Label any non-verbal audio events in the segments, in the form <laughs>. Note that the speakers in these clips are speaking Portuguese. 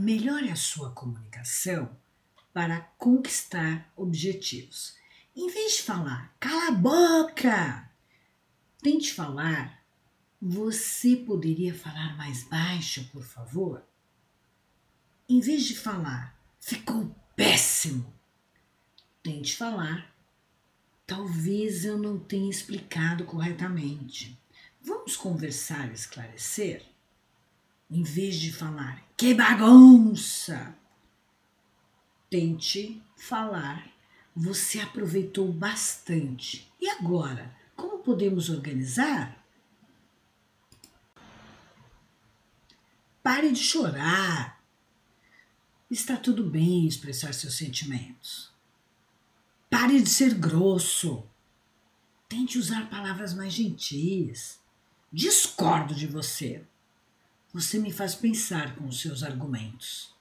Melhore a sua comunicação para conquistar objetivos. Em vez de falar, cala a boca, tente falar, você poderia falar mais baixo, por favor? Em vez de falar, ficou péssimo, tente falar, talvez eu não tenha explicado corretamente. Vamos conversar e esclarecer? Em vez de falar, que bagunça! Tente falar, você aproveitou bastante. E agora, como podemos organizar? Pare de chorar. Está tudo bem expressar seus sentimentos. Pare de ser grosso. Tente usar palavras mais gentis. Discordo de você. Você me faz pensar com os seus argumentos.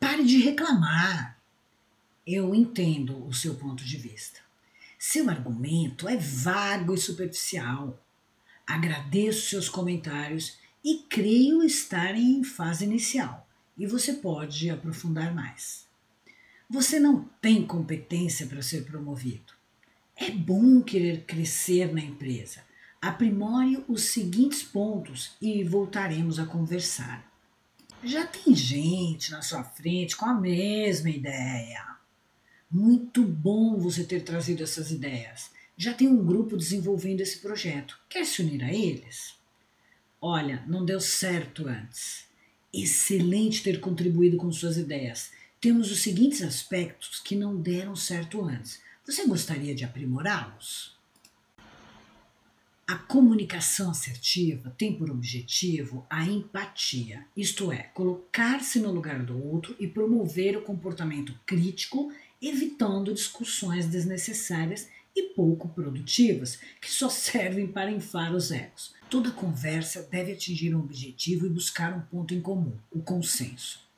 Pare de reclamar. Eu entendo o seu ponto de vista. Seu argumento é vago e superficial. Agradeço seus comentários e creio estar em fase inicial e você pode aprofundar mais. Você não tem competência para ser promovido. É bom querer crescer na empresa, Aprimore os seguintes pontos e voltaremos a conversar. Já tem gente na sua frente com a mesma ideia. Muito bom você ter trazido essas ideias. Já tem um grupo desenvolvendo esse projeto. Quer se unir a eles? Olha, não deu certo antes. Excelente ter contribuído com suas ideias. Temos os seguintes aspectos que não deram certo antes. Você gostaria de aprimorá-los? A comunicação assertiva tem por objetivo a empatia, isto é, colocar-se no lugar do outro e promover o comportamento crítico, evitando discussões desnecessárias e pouco produtivas, que só <laughs> servem para inflar os egos. Toda conversa deve atingir um objetivo e buscar um ponto em comum, o consenso.